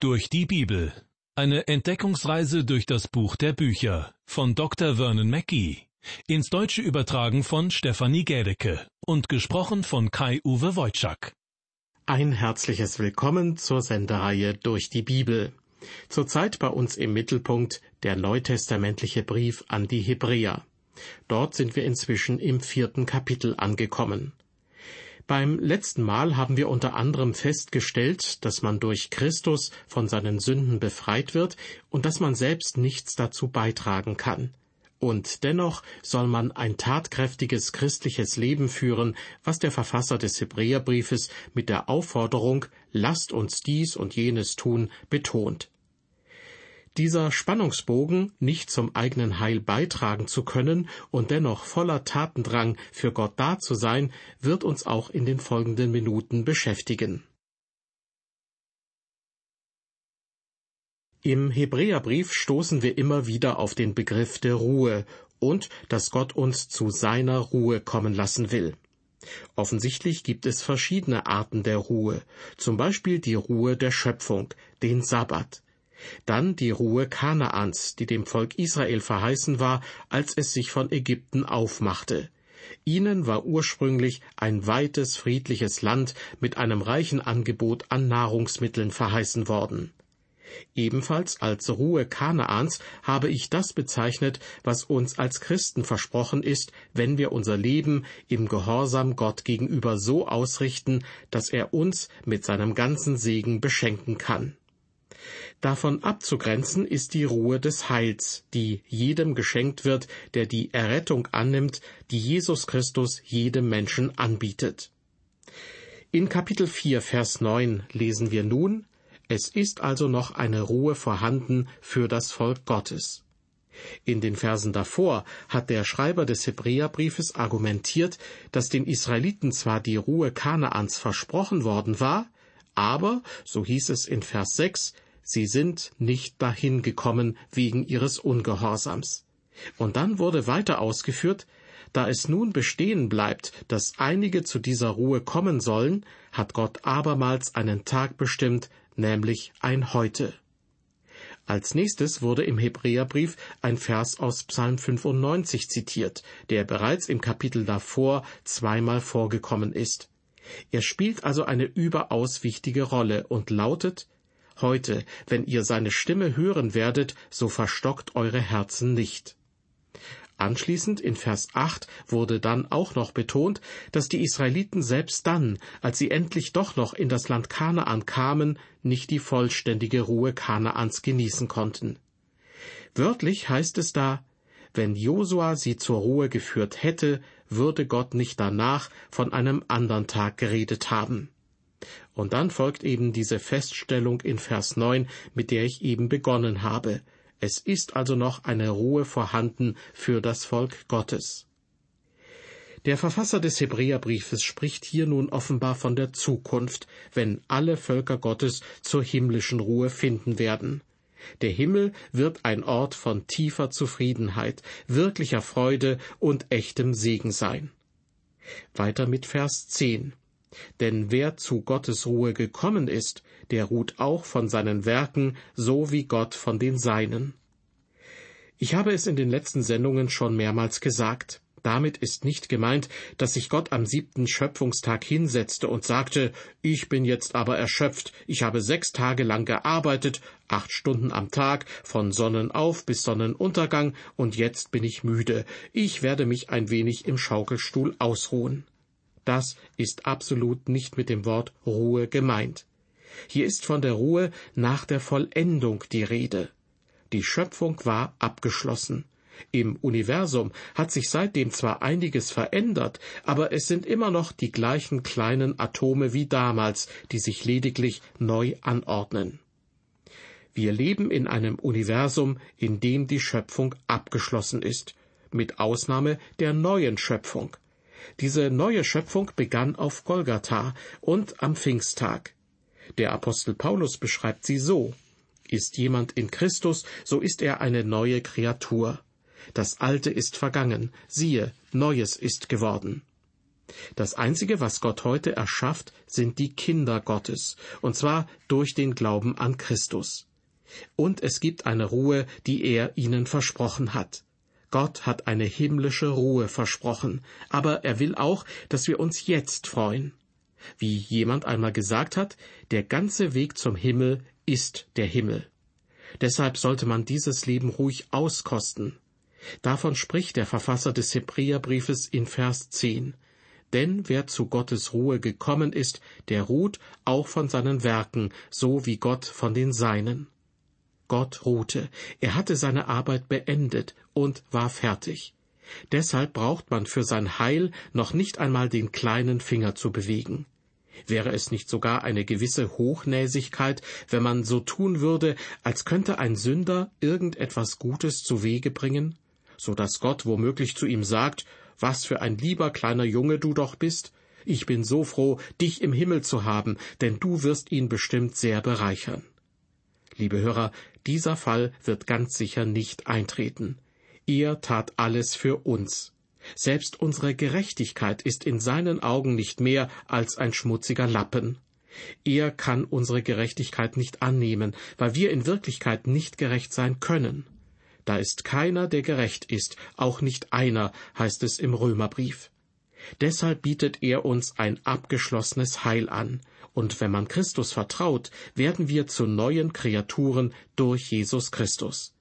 Durch die Bibel. Eine Entdeckungsreise durch das Buch der Bücher von Dr. Vernon Mackey. Ins Deutsche übertragen von Stefanie Gädecke und gesprochen von Kai-Uwe Wojczak. Ein herzliches Willkommen zur Sendereihe Durch die Bibel. Zurzeit bei uns im Mittelpunkt der neutestamentliche Brief an die Hebräer. Dort sind wir inzwischen im vierten Kapitel angekommen. Beim letzten Mal haben wir unter anderem festgestellt, dass man durch Christus von seinen Sünden befreit wird und dass man selbst nichts dazu beitragen kann. Und dennoch soll man ein tatkräftiges christliches Leben führen, was der Verfasser des Hebräerbriefes mit der Aufforderung Lasst uns dies und jenes tun betont. Dieser Spannungsbogen, nicht zum eigenen Heil beitragen zu können und dennoch voller Tatendrang für Gott da zu sein, wird uns auch in den folgenden Minuten beschäftigen. Im Hebräerbrief stoßen wir immer wieder auf den Begriff der Ruhe und dass Gott uns zu seiner Ruhe kommen lassen will. Offensichtlich gibt es verschiedene Arten der Ruhe, zum Beispiel die Ruhe der Schöpfung, den Sabbat. Dann die Ruhe Kanaans, die dem Volk Israel verheißen war, als es sich von Ägypten aufmachte. Ihnen war ursprünglich ein weites, friedliches Land mit einem reichen Angebot an Nahrungsmitteln verheißen worden. Ebenfalls als Ruhe Kanaans habe ich das bezeichnet, was uns als Christen versprochen ist, wenn wir unser Leben im Gehorsam Gott gegenüber so ausrichten, dass er uns mit seinem ganzen Segen beschenken kann. Davon abzugrenzen ist die Ruhe des Heils, die jedem geschenkt wird, der die Errettung annimmt, die Jesus Christus jedem Menschen anbietet. In Kapitel 4, Vers 9 lesen wir nun, es ist also noch eine Ruhe vorhanden für das Volk Gottes. In den Versen davor hat der Schreiber des Hebräerbriefes argumentiert, dass den Israeliten zwar die Ruhe Kanaans versprochen worden war, aber, so hieß es in Vers 6, Sie sind nicht dahin gekommen wegen ihres Ungehorsams. Und dann wurde weiter ausgeführt, da es nun bestehen bleibt, dass einige zu dieser Ruhe kommen sollen, hat Gott abermals einen Tag bestimmt, nämlich ein Heute. Als nächstes wurde im Hebräerbrief ein Vers aus Psalm 95 zitiert, der bereits im Kapitel davor zweimal vorgekommen ist. Er spielt also eine überaus wichtige Rolle und lautet Heute, wenn ihr seine Stimme hören werdet, so verstockt eure Herzen nicht. Anschließend in Vers 8 wurde dann auch noch betont, dass die Israeliten selbst dann, als sie endlich doch noch in das Land Kanaan kamen, nicht die vollständige Ruhe Kanaans genießen konnten. Wörtlich heißt es da, wenn Josua sie zur Ruhe geführt hätte, würde Gott nicht danach von einem andern Tag geredet haben. Und dann folgt eben diese Feststellung in Vers 9, mit der ich eben begonnen habe. Es ist also noch eine Ruhe vorhanden für das Volk Gottes. Der Verfasser des Hebräerbriefes spricht hier nun offenbar von der Zukunft, wenn alle Völker Gottes zur himmlischen Ruhe finden werden. Der Himmel wird ein Ort von tiefer Zufriedenheit, wirklicher Freude und echtem Segen sein. Weiter mit Vers 10. Denn wer zu Gottes Ruhe gekommen ist, der ruht auch von seinen Werken, so wie Gott von den Seinen. Ich habe es in den letzten Sendungen schon mehrmals gesagt. Damit ist nicht gemeint, dass sich Gott am siebten Schöpfungstag hinsetzte und sagte, ich bin jetzt aber erschöpft, ich habe sechs Tage lang gearbeitet, acht Stunden am Tag, von Sonnenauf bis Sonnenuntergang, und jetzt bin ich müde, ich werde mich ein wenig im Schaukelstuhl ausruhen. Das ist absolut nicht mit dem Wort Ruhe gemeint. Hier ist von der Ruhe nach der Vollendung die Rede. Die Schöpfung war abgeschlossen. Im Universum hat sich seitdem zwar einiges verändert, aber es sind immer noch die gleichen kleinen Atome wie damals, die sich lediglich neu anordnen. Wir leben in einem Universum, in dem die Schöpfung abgeschlossen ist, mit Ausnahme der neuen Schöpfung. Diese neue Schöpfung begann auf Golgatha und am Pfingsttag. Der Apostel Paulus beschreibt sie so Ist jemand in Christus, so ist er eine neue Kreatur. Das Alte ist vergangen, siehe, Neues ist geworden. Das Einzige, was Gott heute erschafft, sind die Kinder Gottes, und zwar durch den Glauben an Christus. Und es gibt eine Ruhe, die er ihnen versprochen hat. Gott hat eine himmlische Ruhe versprochen, aber er will auch, dass wir uns jetzt freuen. Wie jemand einmal gesagt hat, der ganze Weg zum Himmel ist der Himmel. Deshalb sollte man dieses Leben ruhig auskosten. Davon spricht der Verfasser des Hebräerbriefes in Vers 10. Denn wer zu Gottes Ruhe gekommen ist, der ruht auch von seinen Werken, so wie Gott von den Seinen. Gott ruhte, er hatte seine Arbeit beendet und war fertig. Deshalb braucht man für sein Heil noch nicht einmal den kleinen Finger zu bewegen. Wäre es nicht sogar eine gewisse Hochnäsigkeit, wenn man so tun würde, als könnte ein Sünder irgendetwas Gutes zu Wege bringen, so dass Gott womöglich zu ihm sagt, was für ein lieber kleiner Junge du doch bist, ich bin so froh, dich im Himmel zu haben, denn du wirst ihn bestimmt sehr bereichern. Liebe Hörer, dieser Fall wird ganz sicher nicht eintreten. Er tat alles für uns. Selbst unsere Gerechtigkeit ist in seinen Augen nicht mehr als ein schmutziger Lappen. Er kann unsere Gerechtigkeit nicht annehmen, weil wir in Wirklichkeit nicht gerecht sein können. Da ist keiner, der gerecht ist, auch nicht einer, heißt es im Römerbrief. Deshalb bietet er uns ein abgeschlossenes Heil an, und wenn man Christus vertraut, werden wir zu neuen Kreaturen durch Jesus Christus.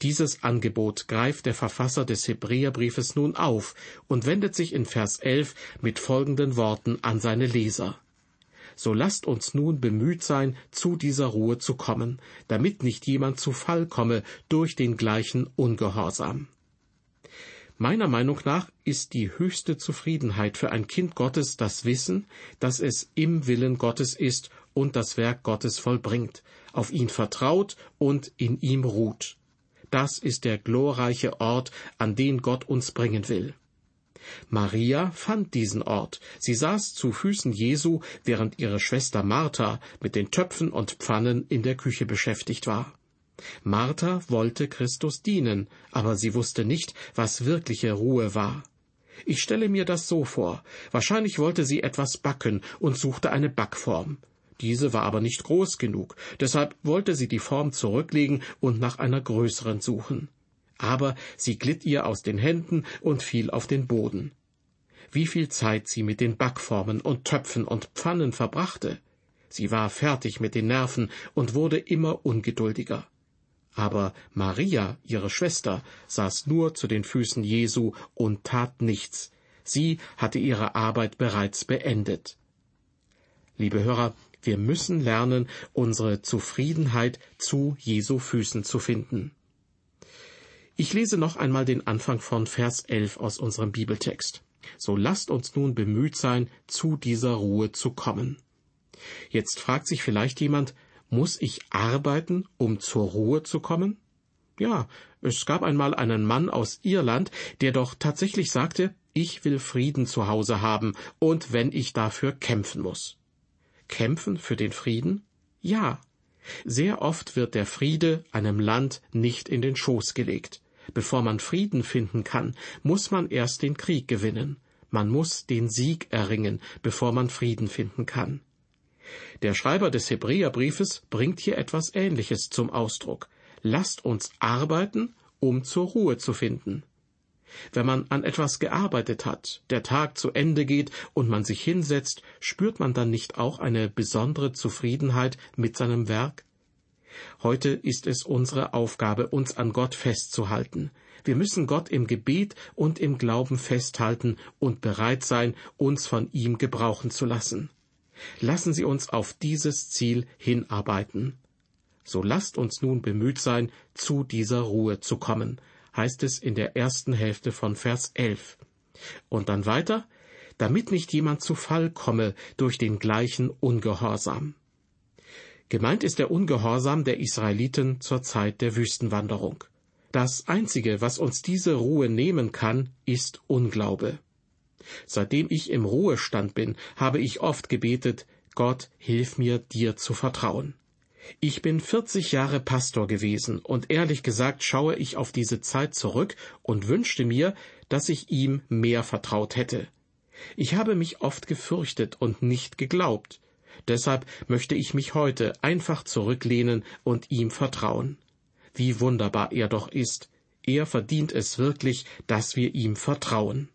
Dieses Angebot greift der Verfasser des Hebräerbriefes nun auf und wendet sich in Vers 11 mit folgenden Worten an seine Leser. So lasst uns nun bemüht sein, zu dieser Ruhe zu kommen, damit nicht jemand zu Fall komme durch den gleichen Ungehorsam. Meiner Meinung nach ist die höchste Zufriedenheit für ein Kind Gottes das Wissen, dass es im Willen Gottes ist und das Werk Gottes vollbringt, auf ihn vertraut und in ihm ruht. Das ist der glorreiche Ort, an den Gott uns bringen will. Maria fand diesen Ort. Sie saß zu Füßen Jesu, während ihre Schwester Martha mit den Töpfen und Pfannen in der Küche beschäftigt war. Martha wollte Christus dienen, aber sie wusste nicht, was wirkliche Ruhe war. Ich stelle mir das so vor. Wahrscheinlich wollte sie etwas backen und suchte eine Backform. Diese war aber nicht groß genug, deshalb wollte sie die Form zurücklegen und nach einer größeren suchen. Aber sie glitt ihr aus den Händen und fiel auf den Boden. Wie viel Zeit sie mit den Backformen und Töpfen und Pfannen verbrachte. Sie war fertig mit den Nerven und wurde immer ungeduldiger. Aber Maria, ihre Schwester, saß nur zu den Füßen Jesu und tat nichts. Sie hatte ihre Arbeit bereits beendet. Liebe Hörer, wir müssen lernen, unsere Zufriedenheit zu Jesu Füßen zu finden. Ich lese noch einmal den Anfang von Vers 11 aus unserem Bibeltext. So lasst uns nun bemüht sein, zu dieser Ruhe zu kommen. Jetzt fragt sich vielleicht jemand, muss ich arbeiten, um zur Ruhe zu kommen? Ja, es gab einmal einen Mann aus Irland, der doch tatsächlich sagte, ich will Frieden zu Hause haben, und wenn ich dafür kämpfen muss. Kämpfen für den Frieden? Ja. Sehr oft wird der Friede einem Land nicht in den Schoß gelegt. Bevor man Frieden finden kann, muss man erst den Krieg gewinnen. Man muss den Sieg erringen, bevor man Frieden finden kann. Der Schreiber des Hebräerbriefes bringt hier etwas Ähnliches zum Ausdruck. Lasst uns arbeiten, um zur Ruhe zu finden. Wenn man an etwas gearbeitet hat, der Tag zu Ende geht und man sich hinsetzt, spürt man dann nicht auch eine besondere Zufriedenheit mit seinem Werk? Heute ist es unsere Aufgabe, uns an Gott festzuhalten. Wir müssen Gott im Gebet und im Glauben festhalten und bereit sein, uns von ihm gebrauchen zu lassen. Lassen Sie uns auf dieses Ziel hinarbeiten. So lasst uns nun bemüht sein, zu dieser Ruhe zu kommen, heißt es in der ersten Hälfte von Vers 11. Und dann weiter, damit nicht jemand zu Fall komme durch den gleichen Ungehorsam. Gemeint ist der Ungehorsam der Israeliten zur Zeit der Wüstenwanderung. Das Einzige, was uns diese Ruhe nehmen kann, ist Unglaube. Seitdem ich im Ruhestand bin, habe ich oft gebetet, Gott, hilf mir, dir zu vertrauen. Ich bin 40 Jahre Pastor gewesen und ehrlich gesagt schaue ich auf diese Zeit zurück und wünschte mir, dass ich ihm mehr vertraut hätte. Ich habe mich oft gefürchtet und nicht geglaubt. Deshalb möchte ich mich heute einfach zurücklehnen und ihm vertrauen. Wie wunderbar er doch ist. Er verdient es wirklich, dass wir ihm vertrauen.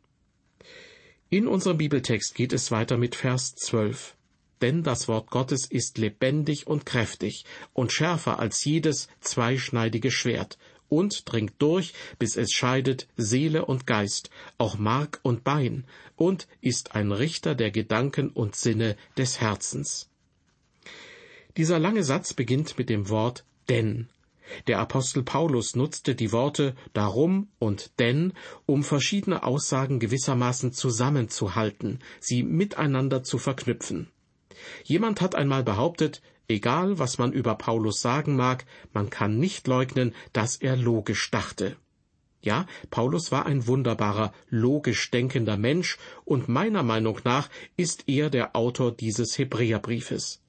In unserem Bibeltext geht es weiter mit Vers 12. Denn das Wort Gottes ist lebendig und kräftig und schärfer als jedes zweischneidige Schwert und dringt durch, bis es scheidet Seele und Geist, auch Mark und Bein, und ist ein Richter der Gedanken und Sinne des Herzens. Dieser lange Satz beginnt mit dem Wort denn. Der Apostel Paulus nutzte die Worte darum und denn, um verschiedene Aussagen gewissermaßen zusammenzuhalten, sie miteinander zu verknüpfen. Jemand hat einmal behauptet, egal was man über Paulus sagen mag, man kann nicht leugnen, dass er logisch dachte. Ja, Paulus war ein wunderbarer, logisch denkender Mensch, und meiner Meinung nach ist er der Autor dieses Hebräerbriefes.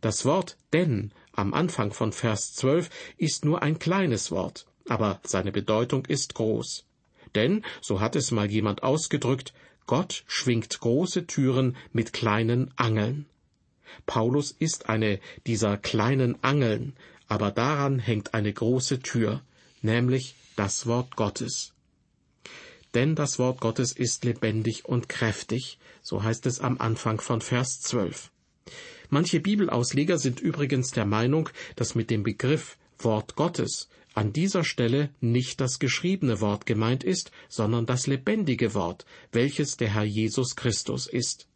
Das Wort denn am Anfang von Vers 12 ist nur ein kleines Wort, aber seine Bedeutung ist groß. Denn, so hat es mal jemand ausgedrückt, Gott schwingt große Türen mit kleinen Angeln. Paulus ist eine dieser kleinen Angeln, aber daran hängt eine große Tür, nämlich das Wort Gottes. Denn das Wort Gottes ist lebendig und kräftig, so heißt es am Anfang von Vers 12. Manche Bibelausleger sind übrigens der Meinung, dass mit dem Begriff Wort Gottes an dieser Stelle nicht das geschriebene Wort gemeint ist, sondern das lebendige Wort, welches der Herr Jesus Christus ist.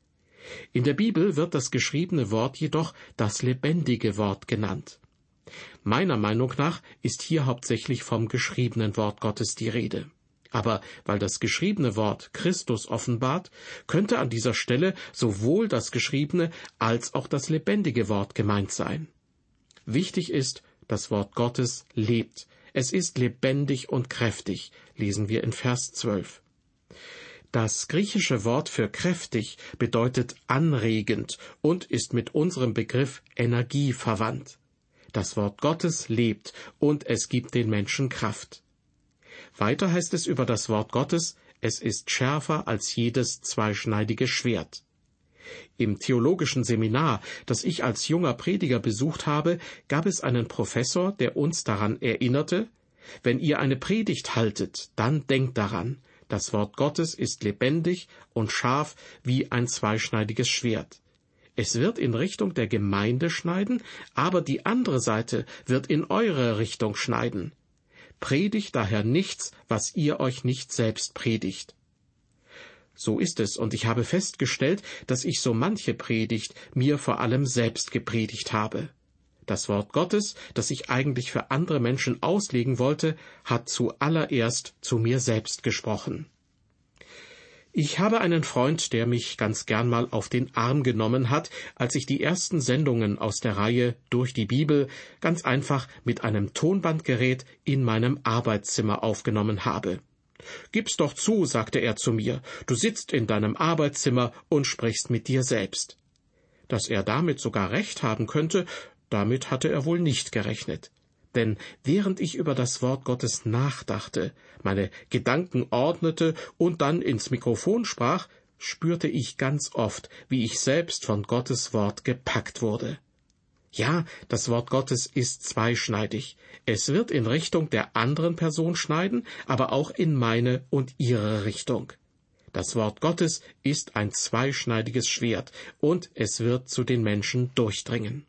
In der Bibel wird das geschriebene Wort jedoch das lebendige Wort genannt. Meiner Meinung nach ist hier hauptsächlich vom geschriebenen Wort Gottes die Rede. Aber weil das geschriebene Wort Christus offenbart, könnte an dieser Stelle sowohl das geschriebene als auch das lebendige Wort gemeint sein. Wichtig ist, das Wort Gottes lebt. Es ist lebendig und kräftig, lesen wir in Vers 12. Das griechische Wort für kräftig bedeutet anregend und ist mit unserem Begriff Energie verwandt. Das Wort Gottes lebt und es gibt den Menschen Kraft. Weiter heißt es über das Wort Gottes, es ist schärfer als jedes zweischneidige Schwert. Im theologischen Seminar, das ich als junger Prediger besucht habe, gab es einen Professor, der uns daran erinnerte, wenn ihr eine Predigt haltet, dann denkt daran, das Wort Gottes ist lebendig und scharf wie ein zweischneidiges Schwert. Es wird in Richtung der Gemeinde schneiden, aber die andere Seite wird in eure Richtung schneiden. Predigt daher nichts, was ihr euch nicht selbst predigt. So ist es, und ich habe festgestellt, dass ich so manche Predigt mir vor allem selbst gepredigt habe. Das Wort Gottes, das ich eigentlich für andere Menschen auslegen wollte, hat zuallererst zu mir selbst gesprochen. Ich habe einen Freund, der mich ganz gern mal auf den Arm genommen hat, als ich die ersten Sendungen aus der Reihe durch die Bibel ganz einfach mit einem Tonbandgerät in meinem Arbeitszimmer aufgenommen habe. Gib's doch zu, sagte er zu mir, du sitzt in deinem Arbeitszimmer und sprichst mit dir selbst. Dass er damit sogar recht haben könnte, damit hatte er wohl nicht gerechnet. Denn während ich über das Wort Gottes nachdachte, meine Gedanken ordnete und dann ins Mikrofon sprach, spürte ich ganz oft, wie ich selbst von Gottes Wort gepackt wurde. Ja, das Wort Gottes ist zweischneidig. Es wird in Richtung der anderen Person schneiden, aber auch in meine und ihre Richtung. Das Wort Gottes ist ein zweischneidiges Schwert, und es wird zu den Menschen durchdringen.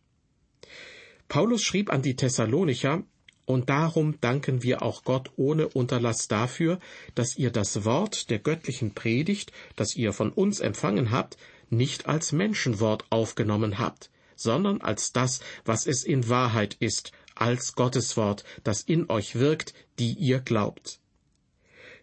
Paulus schrieb an die Thessalonicher, und darum danken wir auch Gott ohne Unterlass dafür, dass ihr das Wort der göttlichen Predigt, das ihr von uns empfangen habt, nicht als Menschenwort aufgenommen habt, sondern als das, was es in Wahrheit ist, als Gotteswort, das in euch wirkt, die ihr glaubt.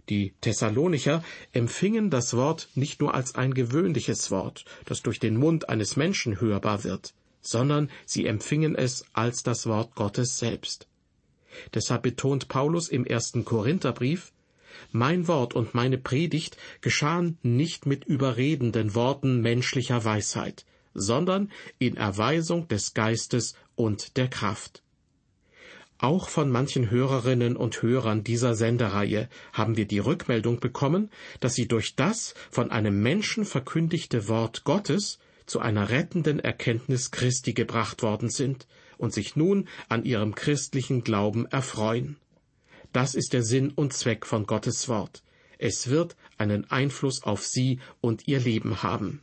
Die Thessalonicher empfingen das Wort nicht nur als ein gewöhnliches Wort, das durch den Mund eines Menschen hörbar wird sondern sie empfingen es als das Wort Gottes selbst. Deshalb betont Paulus im ersten Korintherbrief, mein Wort und meine Predigt geschahen nicht mit überredenden Worten menschlicher Weisheit, sondern in Erweisung des Geistes und der Kraft. Auch von manchen Hörerinnen und Hörern dieser Sendereihe haben wir die Rückmeldung bekommen, dass sie durch das von einem Menschen verkündigte Wort Gottes zu einer rettenden Erkenntnis Christi gebracht worden sind und sich nun an ihrem christlichen Glauben erfreuen. Das ist der Sinn und Zweck von Gottes Wort. Es wird einen Einfluss auf sie und ihr Leben haben.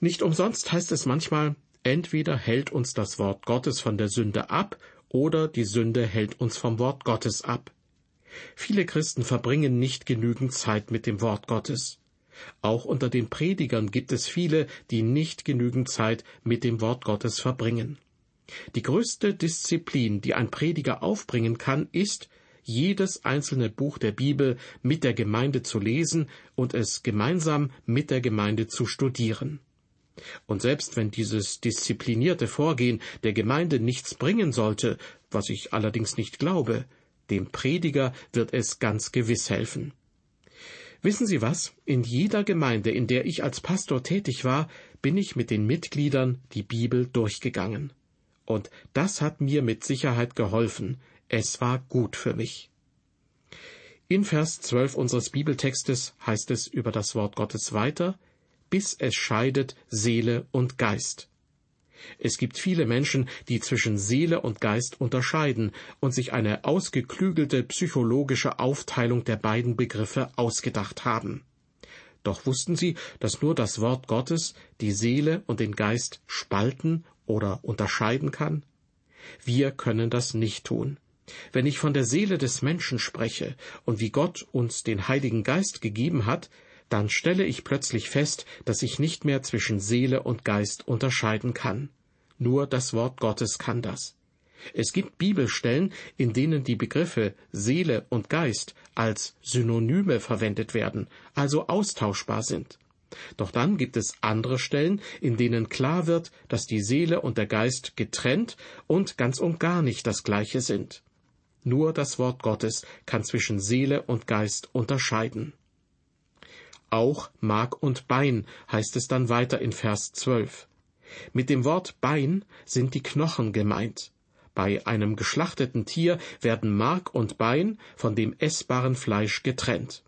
Nicht umsonst heißt es manchmal, entweder hält uns das Wort Gottes von der Sünde ab oder die Sünde hält uns vom Wort Gottes ab. Viele Christen verbringen nicht genügend Zeit mit dem Wort Gottes. Auch unter den Predigern gibt es viele, die nicht genügend Zeit mit dem Wort Gottes verbringen. Die größte Disziplin, die ein Prediger aufbringen kann, ist, jedes einzelne Buch der Bibel mit der Gemeinde zu lesen und es gemeinsam mit der Gemeinde zu studieren. Und selbst wenn dieses disziplinierte Vorgehen der Gemeinde nichts bringen sollte, was ich allerdings nicht glaube, dem Prediger wird es ganz gewiss helfen. Wissen Sie was? In jeder Gemeinde, in der ich als Pastor tätig war, bin ich mit den Mitgliedern die Bibel durchgegangen. Und das hat mir mit Sicherheit geholfen. Es war gut für mich. In Vers 12 unseres Bibeltextes heißt es über das Wort Gottes weiter, bis es scheidet Seele und Geist. Es gibt viele Menschen, die zwischen Seele und Geist unterscheiden und sich eine ausgeklügelte psychologische Aufteilung der beiden Begriffe ausgedacht haben. Doch wussten sie, dass nur das Wort Gottes die Seele und den Geist spalten oder unterscheiden kann? Wir können das nicht tun. Wenn ich von der Seele des Menschen spreche und wie Gott uns den Heiligen Geist gegeben hat, dann stelle ich plötzlich fest, dass ich nicht mehr zwischen Seele und Geist unterscheiden kann. Nur das Wort Gottes kann das. Es gibt Bibelstellen, in denen die Begriffe Seele und Geist als Synonyme verwendet werden, also austauschbar sind. Doch dann gibt es andere Stellen, in denen klar wird, dass die Seele und der Geist getrennt und ganz und gar nicht das gleiche sind. Nur das Wort Gottes kann zwischen Seele und Geist unterscheiden. Auch Mark und Bein heißt es dann weiter in Vers 12. Mit dem Wort Bein sind die Knochen gemeint. Bei einem geschlachteten Tier werden Mark und Bein von dem essbaren Fleisch getrennt.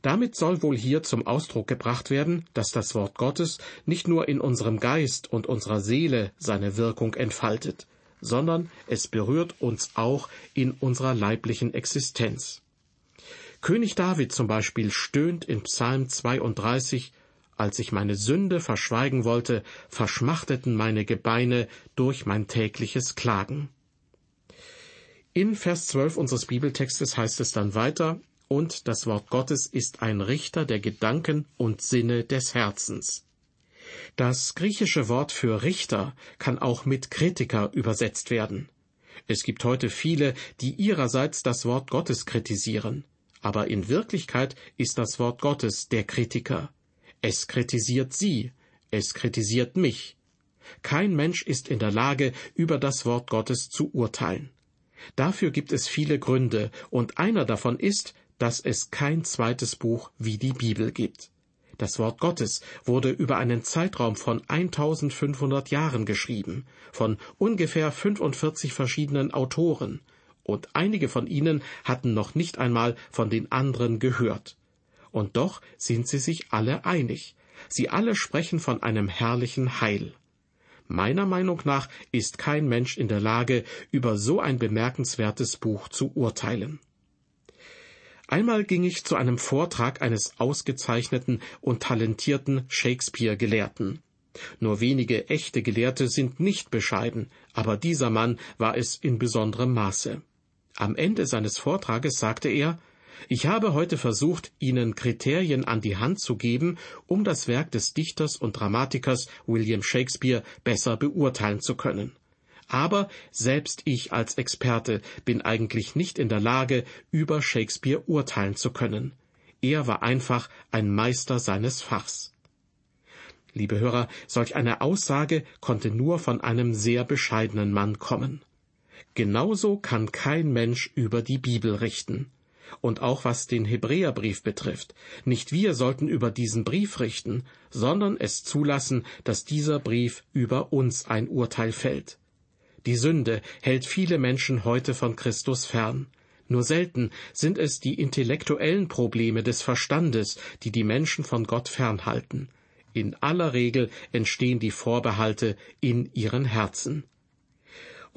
Damit soll wohl hier zum Ausdruck gebracht werden, dass das Wort Gottes nicht nur in unserem Geist und unserer Seele seine Wirkung entfaltet, sondern es berührt uns auch in unserer leiblichen Existenz. König David zum Beispiel stöhnt in Psalm 32, als ich meine Sünde verschweigen wollte, verschmachteten meine Gebeine durch mein tägliches Klagen. In Vers 12 unseres Bibeltextes heißt es dann weiter, und das Wort Gottes ist ein Richter der Gedanken und Sinne des Herzens. Das griechische Wort für Richter kann auch mit Kritiker übersetzt werden. Es gibt heute viele, die ihrerseits das Wort Gottes kritisieren. Aber in Wirklichkeit ist das Wort Gottes der Kritiker. Es kritisiert Sie, es kritisiert mich. Kein Mensch ist in der Lage, über das Wort Gottes zu urteilen. Dafür gibt es viele Gründe, und einer davon ist, dass es kein zweites Buch wie die Bibel gibt. Das Wort Gottes wurde über einen Zeitraum von 1500 Jahren geschrieben, von ungefähr 45 verschiedenen Autoren, und einige von ihnen hatten noch nicht einmal von den anderen gehört. Und doch sind sie sich alle einig. Sie alle sprechen von einem herrlichen Heil. Meiner Meinung nach ist kein Mensch in der Lage, über so ein bemerkenswertes Buch zu urteilen. Einmal ging ich zu einem Vortrag eines ausgezeichneten und talentierten Shakespeare-Gelehrten. Nur wenige echte Gelehrte sind nicht bescheiden, aber dieser Mann war es in besonderem Maße. Am Ende seines Vortrages sagte er, ich habe heute versucht, Ihnen Kriterien an die Hand zu geben, um das Werk des Dichters und Dramatikers William Shakespeare besser beurteilen zu können. Aber selbst ich als Experte bin eigentlich nicht in der Lage, über Shakespeare urteilen zu können. Er war einfach ein Meister seines Fachs. Liebe Hörer, solch eine Aussage konnte nur von einem sehr bescheidenen Mann kommen. Genauso kann kein Mensch über die Bibel richten. Und auch was den Hebräerbrief betrifft, nicht wir sollten über diesen Brief richten, sondern es zulassen, dass dieser Brief über uns ein Urteil fällt. Die Sünde hält viele Menschen heute von Christus fern. Nur selten sind es die intellektuellen Probleme des Verstandes, die die Menschen von Gott fernhalten. In aller Regel entstehen die Vorbehalte in ihren Herzen.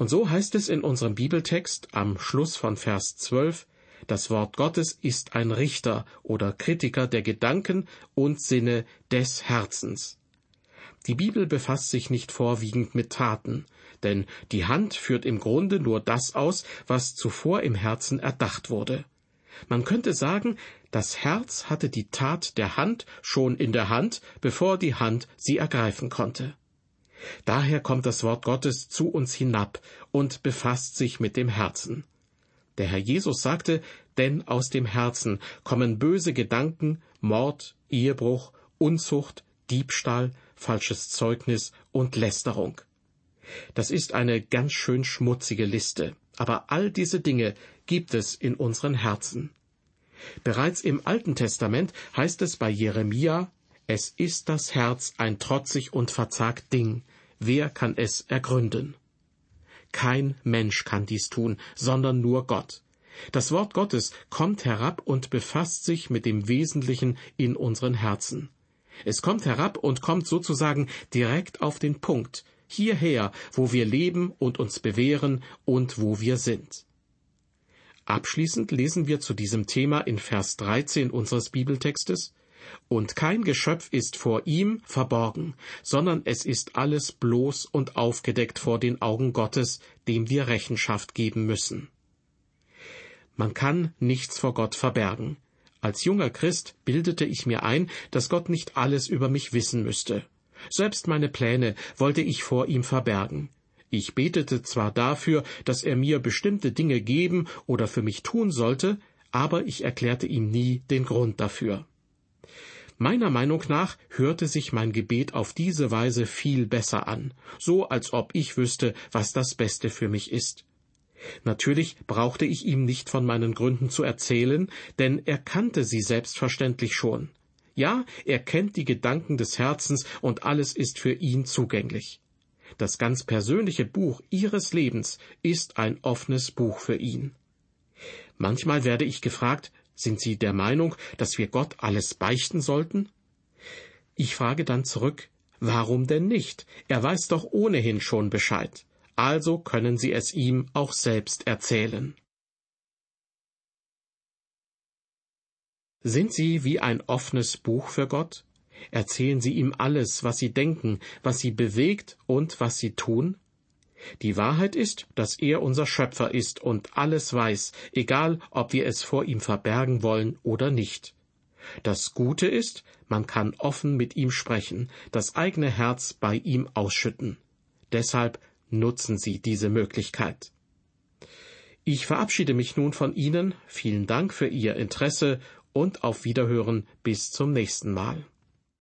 Und so heißt es in unserem Bibeltext am Schluss von Vers 12, das Wort Gottes ist ein Richter oder Kritiker der Gedanken und Sinne des Herzens. Die Bibel befasst sich nicht vorwiegend mit Taten, denn die Hand führt im Grunde nur das aus, was zuvor im Herzen erdacht wurde. Man könnte sagen, das Herz hatte die Tat der Hand schon in der Hand, bevor die Hand sie ergreifen konnte. Daher kommt das Wort Gottes zu uns hinab und befasst sich mit dem Herzen. Der Herr Jesus sagte, denn aus dem Herzen kommen böse Gedanken, Mord, Ehebruch, Unzucht, Diebstahl, falsches Zeugnis und Lästerung. Das ist eine ganz schön schmutzige Liste, aber all diese Dinge gibt es in unseren Herzen. Bereits im Alten Testament heißt es bei Jeremia, es ist das Herz ein trotzig und verzagt Ding, wer kann es ergründen? Kein Mensch kann dies tun, sondern nur Gott. Das Wort Gottes kommt herab und befasst sich mit dem Wesentlichen in unseren Herzen. Es kommt herab und kommt sozusagen direkt auf den Punkt, hierher, wo wir leben und uns bewähren und wo wir sind. Abschließend lesen wir zu diesem Thema in Vers 13 unseres Bibeltextes Und kein Geschöpf ist vor ihm verborgen, sondern es ist alles bloß und aufgedeckt vor den Augen Gottes, dem wir Rechenschaft geben müssen. Man kann nichts vor Gott verbergen. Als junger Christ bildete ich mir ein, dass Gott nicht alles über mich wissen müsste. Selbst meine Pläne wollte ich vor ihm verbergen. Ich betete zwar dafür, dass er mir bestimmte Dinge geben oder für mich tun sollte, aber ich erklärte ihm nie den Grund dafür. Meiner Meinung nach hörte sich mein Gebet auf diese Weise viel besser an, so als ob ich wüsste, was das Beste für mich ist. Natürlich brauchte ich ihm nicht von meinen Gründen zu erzählen, denn er kannte sie selbstverständlich schon. Ja, er kennt die Gedanken des Herzens und alles ist für ihn zugänglich. Das ganz persönliche Buch Ihres Lebens ist ein offenes Buch für ihn. Manchmal werde ich gefragt, sind Sie der Meinung, dass wir Gott alles beichten sollten? Ich frage dann zurück, warum denn nicht? Er weiß doch ohnehin schon Bescheid. Also können Sie es ihm auch selbst erzählen. Sind Sie wie ein offenes Buch für Gott? Erzählen Sie ihm alles, was Sie denken, was Sie bewegt und was Sie tun? Die Wahrheit ist, dass er unser Schöpfer ist und alles weiß, egal ob wir es vor ihm verbergen wollen oder nicht. Das Gute ist, man kann offen mit ihm sprechen, das eigene Herz bei ihm ausschütten. Deshalb nutzen Sie diese Möglichkeit. Ich verabschiede mich nun von Ihnen, vielen Dank für Ihr Interesse und auf Wiederhören bis zum nächsten Mal.